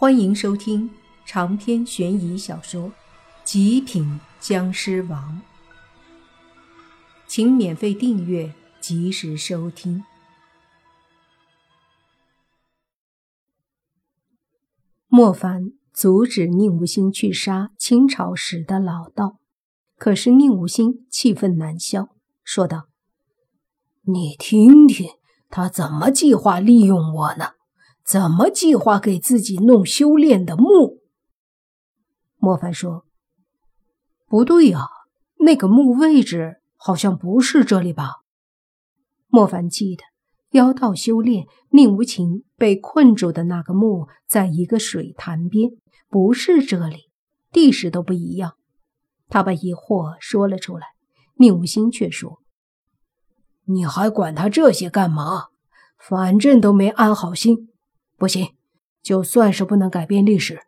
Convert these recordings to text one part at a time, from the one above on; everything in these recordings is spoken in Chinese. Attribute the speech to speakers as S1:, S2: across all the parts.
S1: 欢迎收听长篇悬疑小说《极品僵尸王》，请免费订阅，及时收听。莫凡阻止宁无心去杀清朝时的老道，可是宁无心气愤难消，说道：“
S2: 你听听，他怎么计划利用我呢？”怎么计划给自己弄修炼的墓？
S1: 莫凡说：“不对呀，那个墓位置好像不是这里吧？”莫凡记得妖道修炼宁无情被困住的那个墓，在一个水潭边，不是这里，地势都不一样。他把疑惑说了出来，宁无心却说：“
S2: 你还管他这些干嘛？反正都没安好心。”不行，就算是不能改变历史，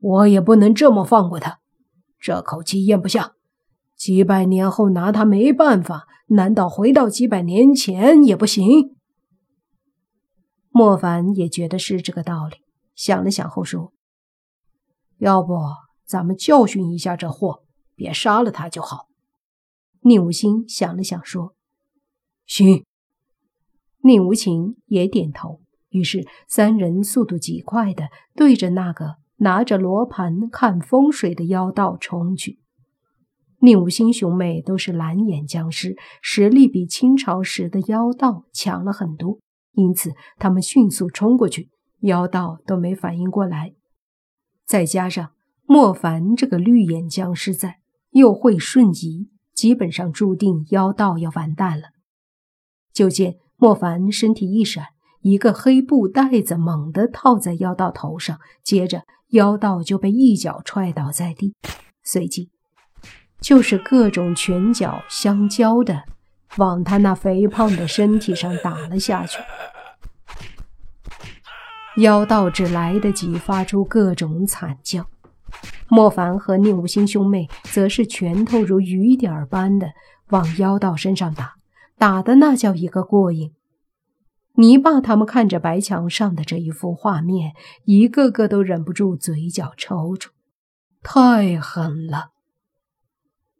S2: 我也不能这么放过他。这口气咽不下，几百年后拿他没办法，难道回到几百年前也不行？
S1: 莫凡也觉得是这个道理，想了想后说：“
S2: 要不咱们教训一下这货，别杀了他就好。”
S1: 宁无心想了想说：“
S2: 行。”
S1: 宁无情也点头。于是，三人速度极快的对着那个拿着罗盘看风水的妖道冲去。宁无心兄妹都是蓝眼僵尸，实力比清朝时的妖道强了很多，因此他们迅速冲过去，妖道都没反应过来。再加上莫凡这个绿眼僵尸在，又会瞬移，基本上注定妖道要完蛋了。就见莫凡身体一闪。一个黑布袋子猛地套在妖道头上，接着妖道就被一脚踹倒在地，随即就是各种拳脚相交的往他那肥胖的身体上打了下去。妖道只来得及发出各种惨叫，莫凡和宁无心兄妹则是拳头如雨点般的往妖道身上打，打的那叫一个过瘾。泥巴他们看着白墙上的这一幅画面，一个个都忍不住嘴角抽搐，太狠了！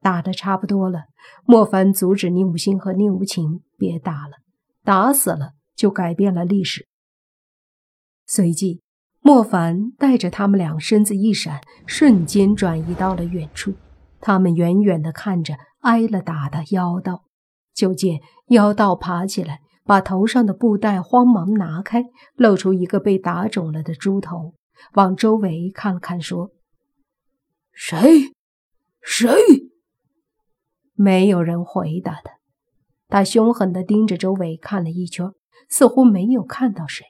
S1: 打的差不多了，莫凡阻止宁无心和宁无情别打了，打死了就改变了历史。随即，莫凡带着他们俩身子一闪，瞬间转移到了远处。他们远远的看着挨了打的妖道，就见妖道爬起来。把头上的布袋慌忙拿开，露出一个被打肿了的猪头，往周围看了看，说：“
S2: 谁？谁？”
S1: 没有人回答他。他凶狠地盯着周围看了一圈，似乎没有看到谁，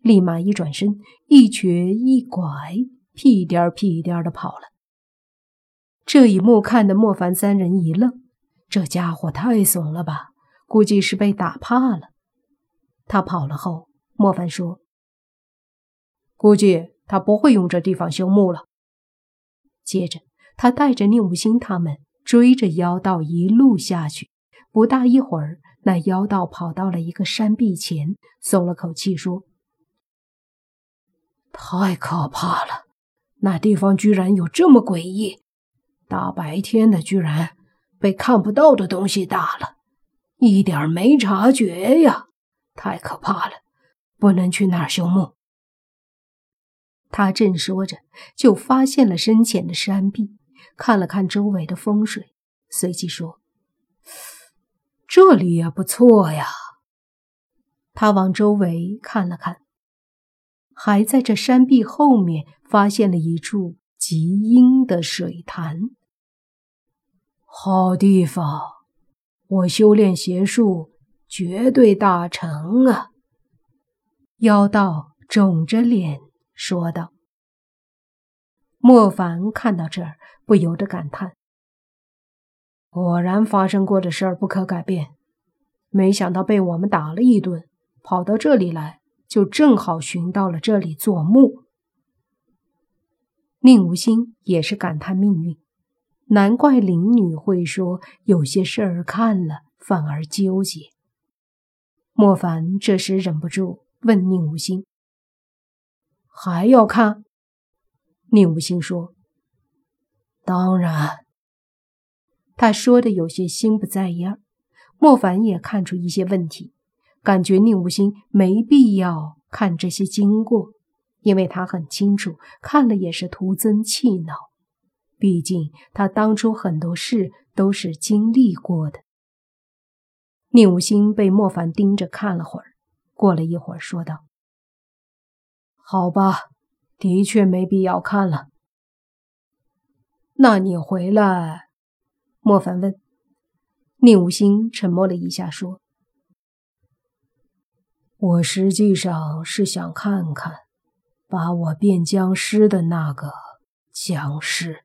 S1: 立马一转身，一瘸一拐，屁颠儿屁颠儿地跑了。这一幕看得莫凡三人一愣，这家伙太怂了吧？估计是被打怕了。他跑了后，莫凡说：“
S2: 估计他不会用这地方修墓了。”
S1: 接着，他带着宁无心他们追着妖道一路下去。不大一会儿，那妖道跑到了一个山壁前，松了口气说：“
S2: 太可怕了！那地方居然有这么诡异，大白天的居然被看不到的东西打了，一点没察觉呀！”太可怕了，不能去那儿修墓。
S1: 他正说着，就发现了深浅的山壁，看了看周围的风水，随即说：“
S2: 这里也不错呀。”
S1: 他往周围看了看，还在这山壁后面发现了一处极阴的水潭。
S2: 好地方，我修炼邪术。绝对大成啊！
S1: 妖道肿着脸说道。莫凡看到这儿，不由得感叹：
S2: 果然发生过的事儿不可改变。没想到被我们打了一顿，跑到这里来，就正好寻到了这里做墓。
S1: 宁无心也是感叹命运，难怪灵女会说有些事儿看了反而纠结。莫凡这时忍不住问宁无心：“
S2: 还要看？
S1: 宁无心说：“
S2: 当然。”
S1: 他说的有些心不在焉。莫凡也看出一些问题，感觉宁无心没必要看这些经过，因为他很清楚，看了也是徒增气恼。毕竟他当初很多事都是经历过的。宁无心被莫凡盯着看了会儿，过了一会儿说道：“
S2: 好吧，的确没必要看了。那你回来？”
S1: 莫凡问。宁无心沉默了一下，说：“
S2: 我实际上是想看看，把我变僵尸的那个僵尸。”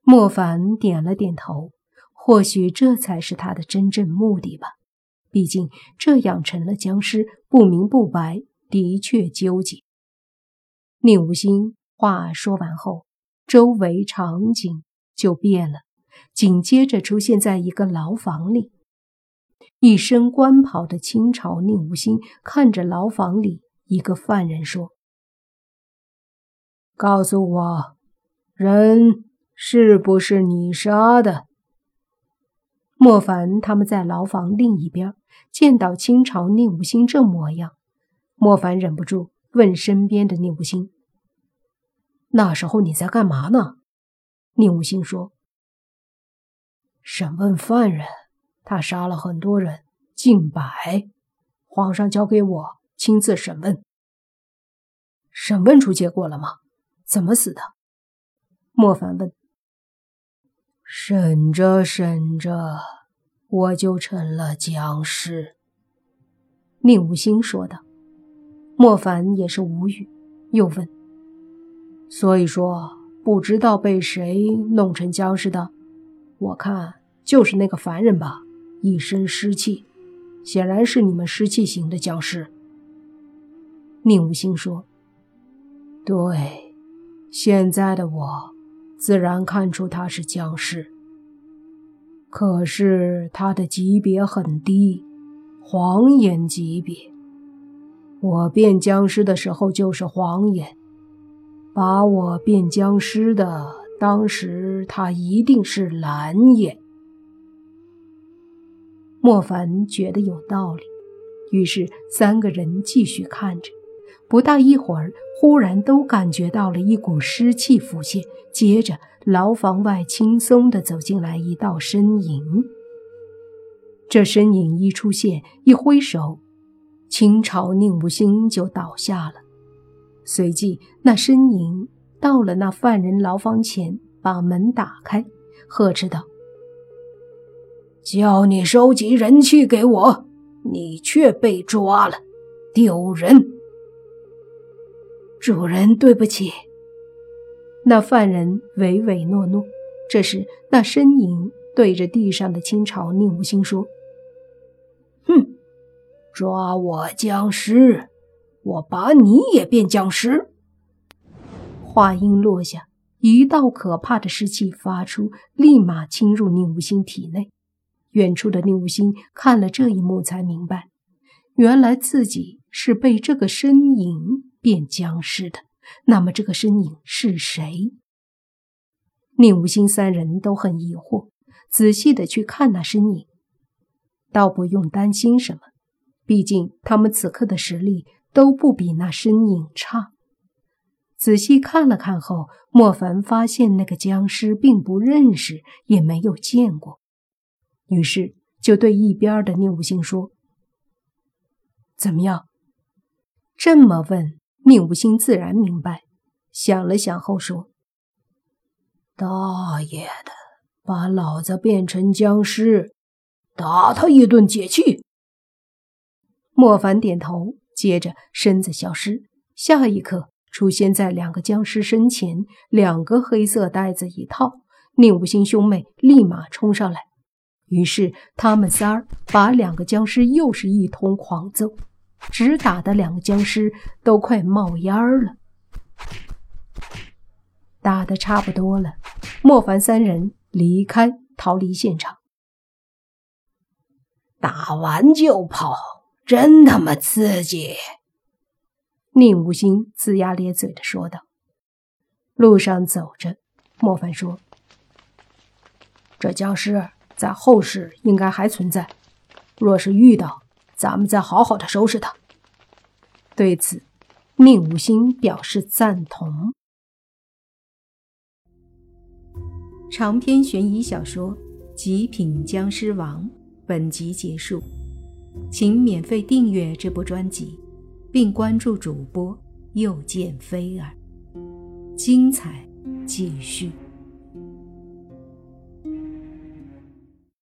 S1: 莫凡点了点头。或许这才是他的真正目的吧。毕竟这样成了僵尸，不明不白，的确纠结。宁无心话说完后，周围场景就变了，紧接着出现在一个牢房里。一身官袍的清朝宁无心看着牢房里一个犯人说：“
S2: 告诉我，人是不是你杀的？”
S1: 莫凡他们在牢房另一边见到清朝宁无心这模样，莫凡忍不住问身边的宁无心：“那时候你在干嘛呢？”宁无心说：“
S2: 审问犯人，他杀了很多人，近百，皇上交给我亲自审问。
S1: 审问出结果了吗？怎么死的？”莫凡问。
S2: 审着审着，我就成了僵尸。
S1: 宁无心说道。莫凡也是无语，又问：“
S2: 所以说，不知道被谁弄成僵尸的？我看就是那个凡人吧，一身湿气，显然是你们湿气型的僵尸。”
S1: 宁无心说：“
S2: 对，现在的我。”自然看出他是僵尸，可是他的级别很低，黄眼级别。我变僵尸的时候就是黄眼，把我变僵尸的当时他一定是蓝眼。
S1: 莫凡觉得有道理，于是三个人继续看着。不大一会儿，忽然都感觉到了一股湿气浮现，接着牢房外轻松地走进来一道身影。这身影一出现，一挥手，清朝宁无心就倒下了。随即，那身影到了那犯人牢房前，把门打开，呵斥道：“
S2: 叫你收集人气给我，你却被抓了，丢人！”
S1: 主人，对不起。那犯人唯唯诺诺。这时，那身影对着地上的清朝宁无心说：“
S2: 哼，抓我僵尸，我把你也变僵尸。”
S1: 话音落下，一道可怕的湿气发出，立马侵入宁无心体内。远处的宁无心看了这一幕，才明白，原来自己是被这个身影。变僵尸的，那么这个身影是谁？宁无心三人都很疑惑，仔细的去看那身影，倒不用担心什么，毕竟他们此刻的实力都不比那身影差。仔细看了看后，莫凡发现那个僵尸并不认识，也没有见过，于是就对一边的宁无心说：“怎么样？”这么问。宁无心自然明白，想了想后说：“
S2: 大爷的，把老子变成僵尸，打他一顿解气。”
S1: 莫凡点头，接着身子消失，下一刻出现在两个僵尸身前，两个黑色袋子一套。宁无心兄妹立马冲上来，于是他们仨儿把两个僵尸又是一通狂揍。直打的两个僵尸都快冒烟了。打的差不多了，莫凡三人离开，逃离现场。
S2: 打完就跑，真他妈刺激！
S1: 宁无心龇牙咧嘴的说道。路上走着，莫凡说：“
S2: 这僵尸在后世应该还存在，若是遇到，咱们再好好的收拾他。”
S1: 对此，宁武星表示赞同。长篇悬疑小说《极品僵尸王》本集结束，请免费订阅这部专辑，并关注主播又见菲儿，精彩继续。